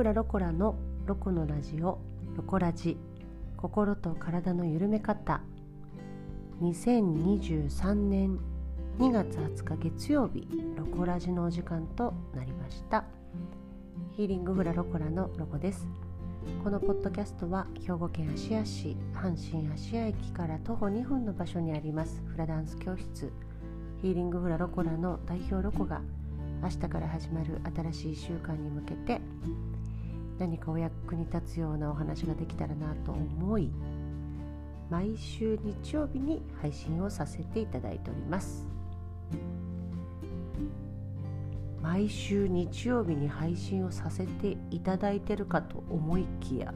フラロコラのロコのラジオロコラジ心と体の緩め方2023年2月20日月曜日ロコラジのお時間となりましたヒーリングフラロコラのロコですこのポッドキャストは兵庫県芦屋市阪神芦屋駅から徒歩2分の場所にありますフラダンス教室ヒーリングフラロコラの代表ロコが明日から始まる新しい習慣に向けて何かお役に立つようなお話ができたらなと思い毎週日曜日に配信をさせていただいております。毎週日曜日に配信をさせていただいてるかと思いきや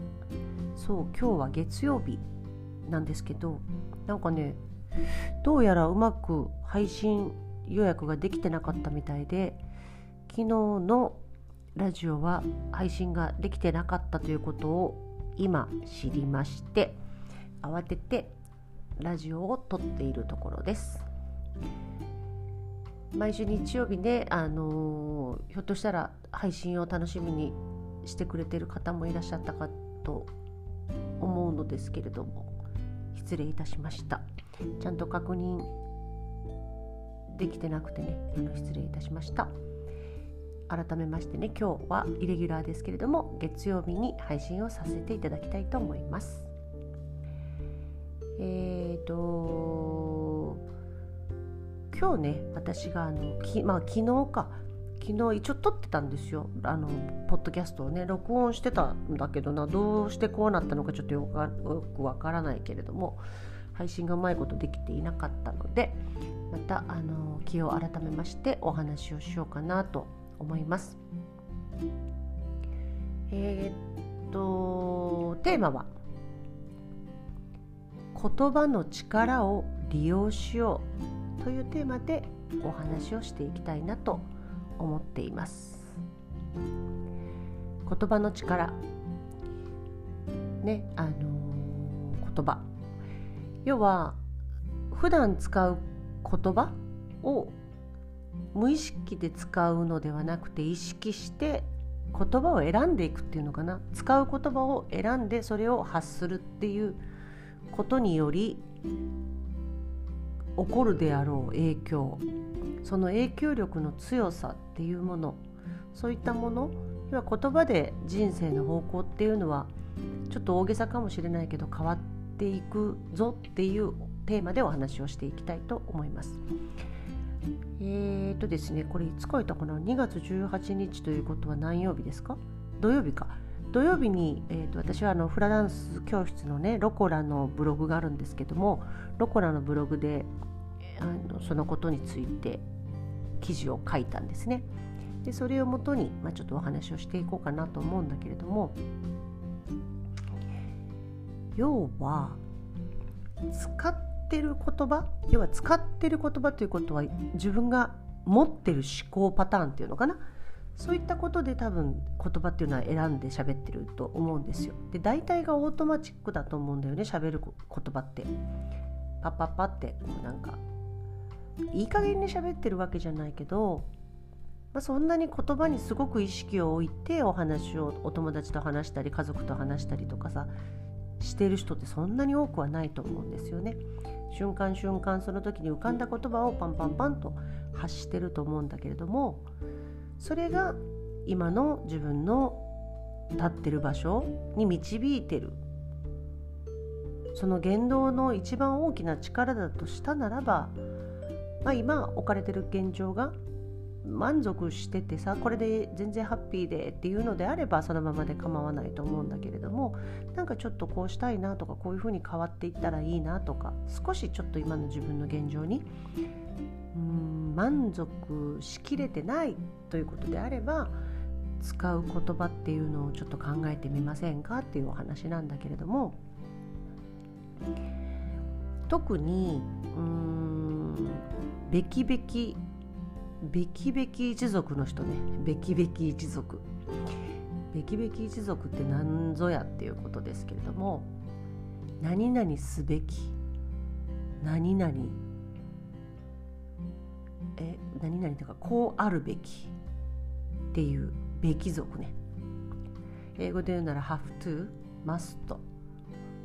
そう今日は月曜日なんですけどなんかねどうやらうまく配信予約ができてなかったみたいで昨日のラジオは配信ができてなかったということを今知りまして慌ててラジオを撮っているところです。毎週日曜日ね、あのー、ひょっとしたら配信を楽しみにしてくれてる方もいらっしゃったかと思うのですけれども失礼いたしました。ちゃんと確認できてなくてね失礼いたしました。改めましてね今日はイレギュラーですけれども月曜日に配信をさせていただきたいと思います。えーと今日ね私があのき、まあ、昨日か昨日一応撮ってたんですよ。あのポッドキャストをね録音してたんだけどなどうしてこうなったのかちょっとよくわからないけれども配信がうまいことできていなかったのでまたあの気を改めましてお話をしようかなと思います。えー、っとテーマは言葉の力を利用しようというテーマでお話をしていきたいなと思っています。言葉の力ねあのー、言葉要は普段使う言葉を無意識で使うのではなくて意識して言葉を選んでいくっていうのかな。使う言葉を選んでそれを発するっていうことにより起こるであろう影響。その影響力の強さっていうもの。そういったもの。要は言葉で人生の方向っていうのはちょっと大げさかもしれないけど変わっていくぞっていうテーマでお話をしていきたいと思います。えーとですね、これいつ書いたかな ?2 月18日ということは何曜日ですか？土曜日か。土曜日に、えーと、私はあのフラダンス教室のねロコラのブログがあるんですけどもロコラのブログであのそのことについて記事を書いたんですね。でそれをもとに、まあ、ちょっとお話をしていこうかなと思うんだけれども要は使っってる言葉要は使ってる言葉ということは自分が持ってる思考パターンっていうのかなそういったことで多分言葉っていうのは選んで喋ってると思うんですよ。で大体がオートマチックだと思うんだよね喋る言葉って。パッパッパってこうなんかいい加減に喋ってるわけじゃないけど、まあ、そんなに言葉にすごく意識を置いてお話をお友達と話したり家族と話したりとかさしてる人ってそんなに多くはないと思うんですよね。瞬間瞬間その時に浮かんだ言葉をパンパンパンと発してると思うんだけれどもそれが今の自分の立ってる場所に導いてるその言動の一番大きな力だとしたならば、まあ、今置かれてる現状が満足しててさこれで全然ハッピーでっていうのであればそのままで構わないと思うんだけれどもなんかちょっとこうしたいなとかこういうふうに変わっていったらいいなとか少しちょっと今の自分の現状にうん満足しきれてないということであれば使う言葉っていうのをちょっと考えてみませんかっていうお話なんだけれども特にうーんべきべきべきべき一族の人ね。べきべき一族。べきべき一族って何ぞやっていうことですけれども何々すべき。何々。え何々とかこうあるべき。っていうべき族ね。英語で言うなら have to must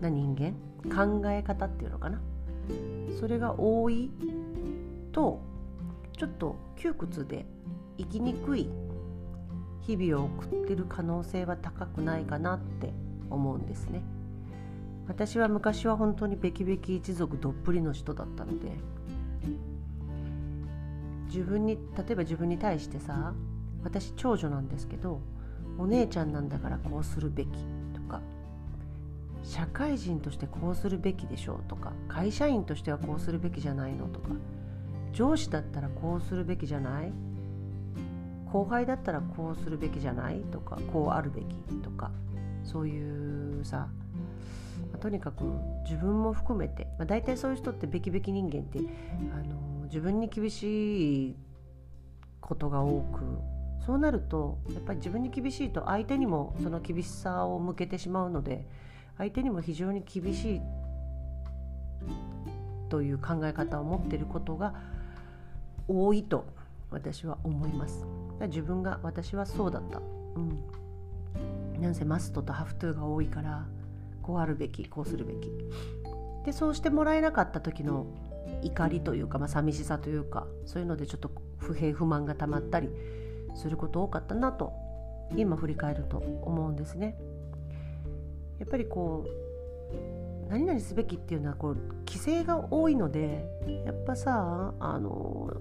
な人間？考え方っていうのかな。それが多いとちょっと窮屈で生きにくい日々を送ってる可能性は高くないかなって思うんですね。私は昔は本当にべきべき一族どっぷりの人だったので自分に例えば自分に対してさ私長女なんですけどお姉ちゃんなんだからこうするべきとか社会人としてこうするべきでしょうとか会社員としてはこうするべきじゃないのとか上司だったらこうするべきじゃない？後輩だったらこうするべきじゃない？とかこうあるべきとかそういうさ、とにかく自分も含めて、まあ、大体そういう人ってべきべき人間ってあの自分に厳しいことが多くそうなるとやっぱり自分に厳しいと相手にもその厳しさを向けてしまうので相手にも非常に厳しいという考え方を持っていることが多いと私は思います。自分が私はそうだった。うん。なんせマストとハフトゥーが多いからこうあるべきこうするべき。でそうしてもらえなかった時の怒りというか、まあ、寂しさというかそういうのでちょっと不平不満がたまったりすること多かったなと今振り返ると思うんですね。やっぱりこう何々すべきっていうのはこう規制が多いのでやっぱさあの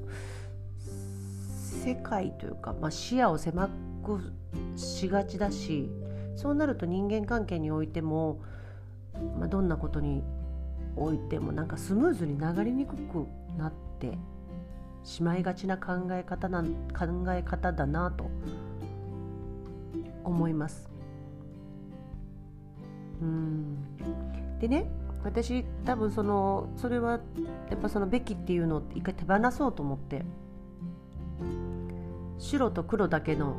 世界というか、まあ、視野を狭くしがちだしそうなると人間関係においても、まあ、どんなことにおいてもなんかスムーズに流れにくくなってしまいがちな考え方な考え方だなと思います。うんでね私多分そのそれはやっぱそのべきっていうのを一回手放そうと思って。白と黒だけの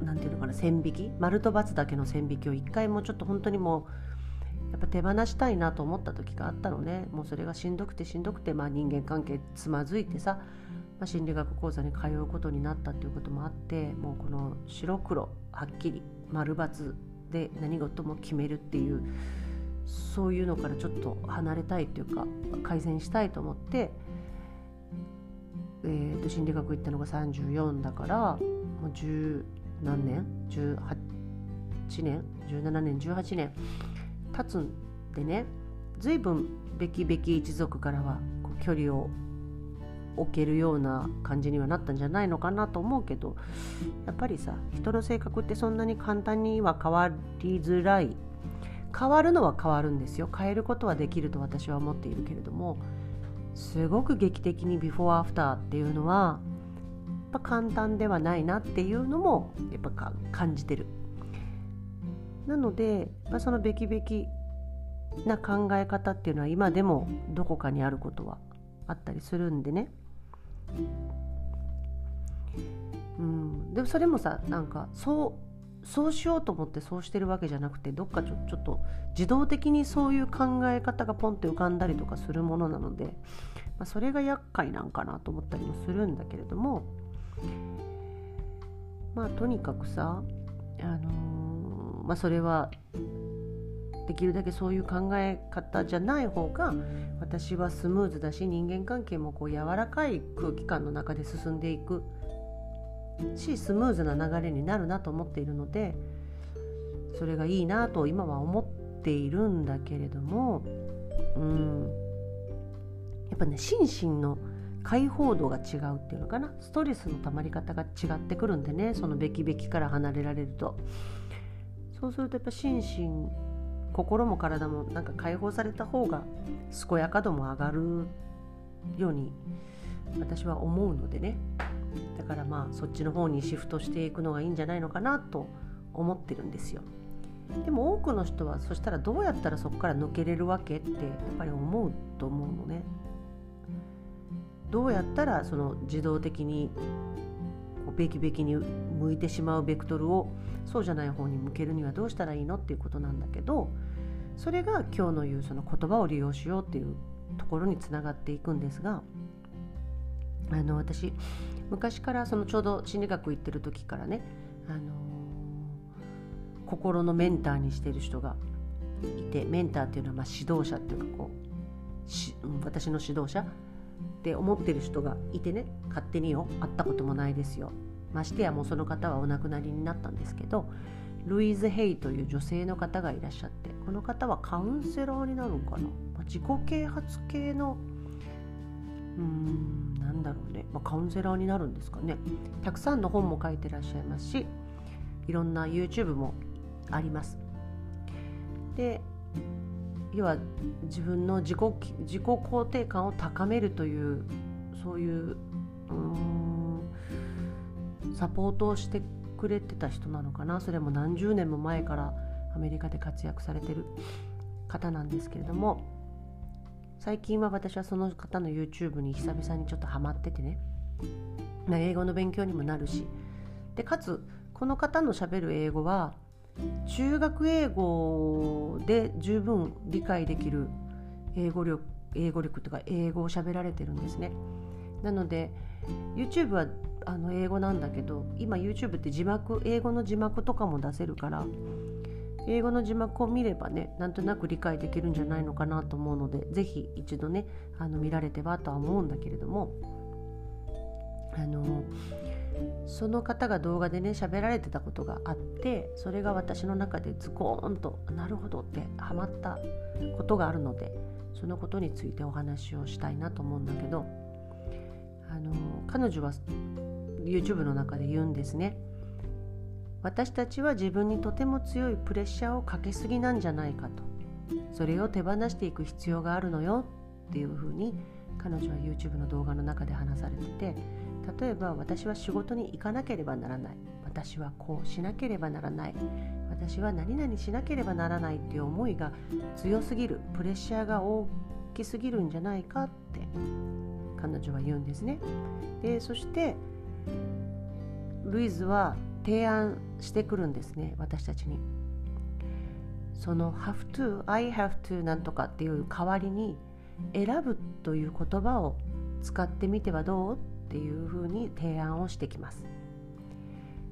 なんていうのかな線引き？丸と×だけの線引きを一回もうちょっと本当にもうやっぱ手放したいなと思った時があったのね。もうそれがしんどくてしんどくて、まあ、人間関係つまずいてさ、まあ、心理学講座に通うことになったっていうこともあってもうこの白黒はっきり丸×で何事も決めるっていうそういうのからちょっと離れたいというか改善したいと思って、えー、と心理学行ったのが34だからもう十何年？18年？17年？18年？経つんでね随分べきべき一族からはこう距離を置けるような感じにはなったんじゃないのかなと思うけどやっぱりさ人の性格ってそんなに簡単には変わりづらい変わるのは変わるんですよ。変えることはできると私は思っているけれども。すごく劇的にビフォーアフターっていうのはやっぱ簡単ではないなっていうのもやっぱ感じてる。なので、まあ、そのべきべきな考え方っていうのは今でもどこかにあることはあったりするんでね。うん、でもそれもさなんかそうそうしようと思ってそうしてるわけじゃなくてどっかちょちょっと自動的にそういう考え方がポンって浮かんだりとかするものなので、まあ、それが厄介なんかなと思ったりもするんだけれどもまあとにかくさ、あのー、まあ、それはできるだけそういう考え方じゃない方が私はスムーズだし人間関係もこう柔らかい空気感の中で進んでいく。しスムーズな流れになるなと思っているのでそれがいいなと今は思っているんだけれどもうん。やっぱね心身の解放度が違うっていうのかな。ストレスの溜まり方が違ってくるんでねそのべきべきから離れられると。そうするとやっぱ心身心も体もなんか解放された方が健やか度も上がるように私は思うのでね。だからまあそっちの方にシフトしていくのがいいんじゃないのかなと思ってるんですよ。でも多くの人はそしたらどうやったらそこから抜けれるわけってやっぱり思うと思うのね。どうやったらその自動的にべきべきに向いてしまうベクトルをそうじゃない方に向けるにはどうしたらいいのっていうことなんだけどそれが今日の言うその言葉を利用しようっていうところにつながっていくんですがあの私昔からそのちょうど心理学行ってる時からね、あの心のメンターにしてる人がいてメンターっていうのはま指導者っていうかこうし私の指導者って思ってる人がいてね勝手によ会ったこともないですよ。ましてやもうその方はお亡くなりになったんですけどルイーズ・ヘイという女性の方がいらっしゃってこの方はカウンセラーになるんかな、ま、自己啓発系のうんなんだろうね、まあ、カウンセラーになるんですかね。たくさんの本も書いてらっしゃいますしいろんな YouTube もあります。で要は自分の自己自己肯定感を高めるというそういうサポートをしてくれてた人なのかな。それも何十年も前からアメリカで活躍されてる方なんですけれども最近は私はその方の YouTube に久々にちょっとハマっててね英語の勉強にもなるしでかつこの方のしゃべる英語は中学英語で十分理解できる英語力英語力とか英語を喋られてるんですね。なので YouTube はあの英語なんだけど今 YouTube って字幕英語の字幕とかも出せるから英語の字幕を見ればねなんとなく理解できるんじゃないのかなと思うので是非一度ねあの見られてはとは思うんだけれどもあのその方が動画でね喋られてたことがあってそれが私の中でズコーンとなるほどってハマったことがあるのでそのことについてお話をしたいなと思うんだけどあの彼女は YouTube の中で言うんですね。私たちは自分にとても強いプレッシャーをかけすぎなんじゃないかと。それを手放していく必要があるのよ。っていうふうに彼女は YouTube の動画の中で話されてて例えば私は仕事に行かなければならない。私はこうしなければならない。私は何々しなければならないっていう思いが強すぎるプレッシャーが大きすぎるんじゃないかって彼女は言うんですね。でそしてルイズは提案してくるんですね私たちに。その have to I have to なんとかっていう代わりに選ぶという言葉を使ってみてはどうっていうふうに提案をしてきます。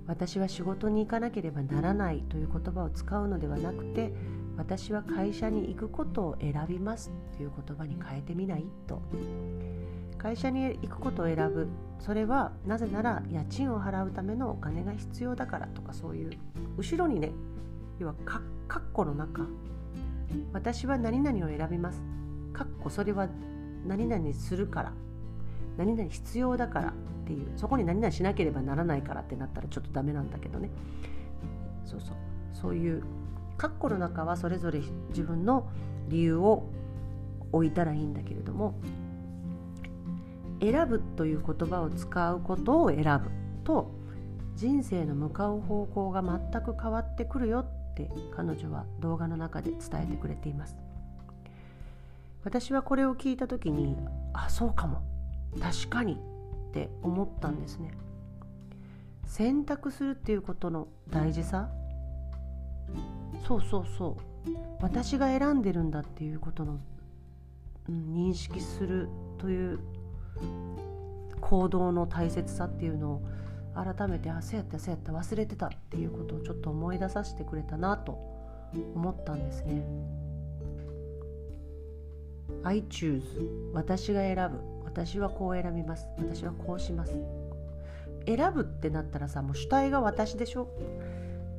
私は仕事に行かなければならないという言葉を使うのではなくて私は会社に行くことを選びますという言葉に変えてみないと。会社に行くことを選ぶ。それはなぜなら家賃を払うためのお金が必要だからとかそういう後ろにね要はカッコの中。私は何々を選びます。カッコそれは何々するから。何々必要だからっていう。そこに何々しなければならないからってなったらちょっとダメなんだけどね。そうそう。そういう括弧の中はそれぞれ自分の理由を置いたらいいんだけれども選ぶという言葉を使うことを選ぶと人生の向かう方向が全く変わってくるよって彼女は動画の中で伝えてくれています。私はこれを聞いた時にあそうかも。確かにって思ったんですね。選択するっていうことの大事さ？そうそうそう。私が選んでるんだっていうことの、認識するという行動の大切さっていうのを改めてあそうやったそうやった忘れてたっていうことをちょっと思い出させてくれたなと思ったんですね。I choose 私が選ぶ。私はこう選びます。私はこうします。選ぶってなったらさもう主体が私でしょ。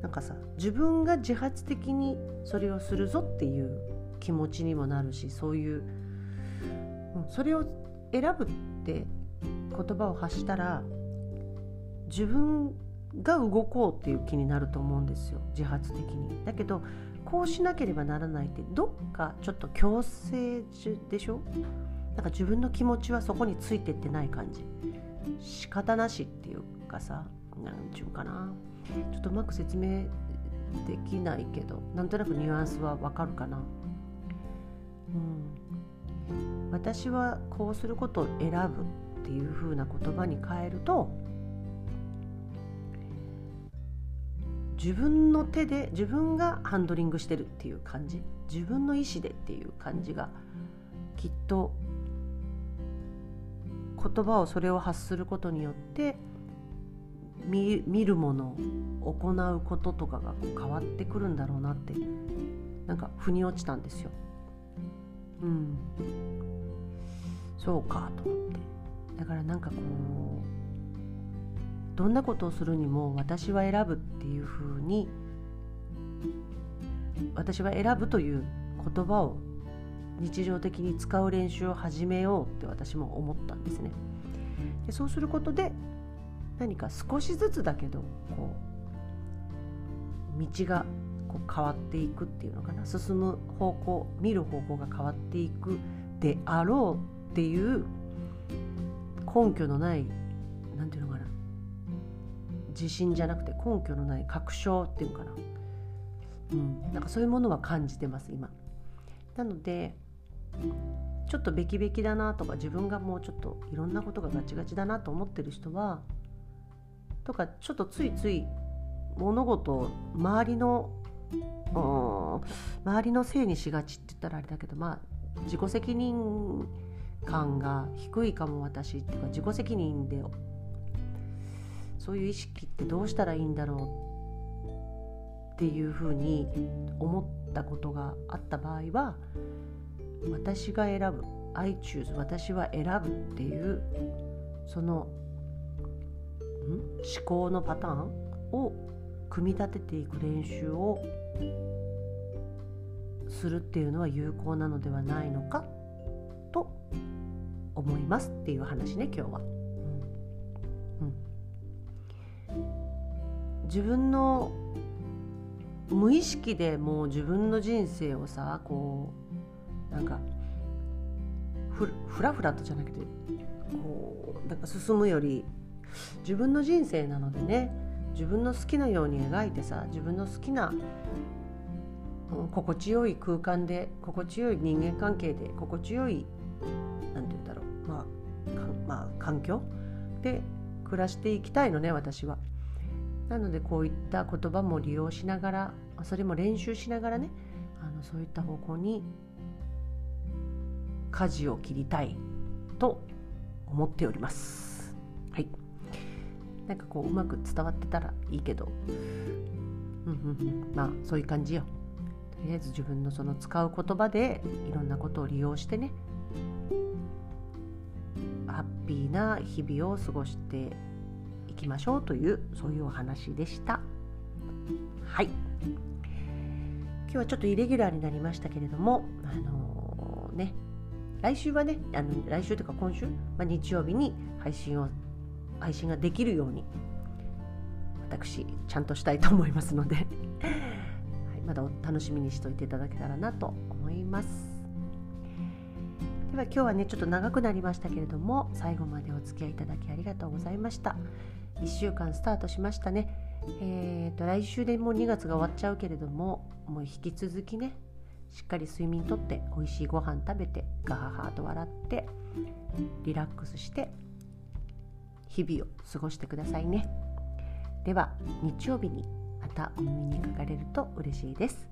なんかさ自分が自発的にそれをするぞっていう気持ちにもなるしそういう、うん、それを選ぶって言葉を発したら自分が動こうっていう気になると思うんですよ自発的に。だけどこうしなければならないってどっかちょっと強制でしょ？なんか自分の気持ちはそこについてってない感じ。仕方なしっていうかさ何ちゅうかな。ちょっとうまく説明できないけどなんとなくニュアンスはわかるかな。うん。私はこうすることを選ぶっていう風な言葉に変えると自分の手で自分がハンドリングしてるっていう感じ自分の意思でっていう感じがきっと言葉をそれを発することによって見見るもの行うこととかが変わってくるんだろうなってなんか腑に落ちたんですよ。うん、そうかと思ってだからなんかこうどんなことをするにも私は選ぶっていうふうに私は選ぶという言葉を日常的に使う練習を始めようって私も思ったんですね。でそうすることで何か少しずつだけどこう道がこう変わっていくっていうのかな進む方向見る方向が変わっていくであろうっていう根拠のない何て言うのかな。自信じゃなくて根拠のない確証っていうのかな、うん、なんかそういうものは感じてます今。なのでちょっとべきべきだなとか自分がもうちょっといろんなことがガチガチだなと思ってる人はとかちょっとついつい物事を周りの周りのせいにしがちって言ったらあれだけどまあ自己責任感が低いかも私っていうか自己責任でそういう意識ってどうしたらいいんだろうっていうふうに思ったことがあった場合は私が選ぶ I choose 私は選ぶっていうその思考のパターンを組み立てていく練習をするっていうのは有効なのではないのか思いますっていう話ね今日は。うん、自分の無意識でもう自分の人生をさこうなんかふふらふらとじゃなくてこうなんか進むより自分の人生なのでね自分の好きなように描いてさ自分の好きな、心地よい空間で心地よい人間関係で心地よい何て言うんだろうまあ、まあ、環境？で暮らしていきたいのね私は。なのでこういった言葉も利用しながらそれも練習しながらねあのそういった方向に舵を切りたいと思っております。はいなんかこううまく伝わってたらいいけど、うんうん、まあそういう感じよ。とりあえず自分のその使う言葉でいろんなことを利用してねピーな日々を過ごしていきましょうというそういうお話でした。はい今日はちょっとイレギュラーになりましたけれどもあのー、ね来週はねあの来週というか今週、まあ、日曜日に配信を配信ができるように私ちゃんとしたいと思いますのではい、まだお楽しみにしておいていただけたらなと思いますでは今日はねちょっと長くなりましたけれども最後までお付き合いいただきありがとうございました。1週間スタートしましたね。えーと来週でもう2月が終わっちゃうけれどももう引き続きねしっかり睡眠とって美味しいご飯食べてガハハと笑ってリラックスして日々を過ごしてくださいね。では日曜日にまたお耳にかかれると嬉しいです。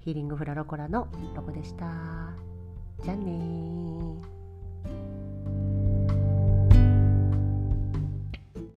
ヒーリングフラロコラのロコでした。じゃあね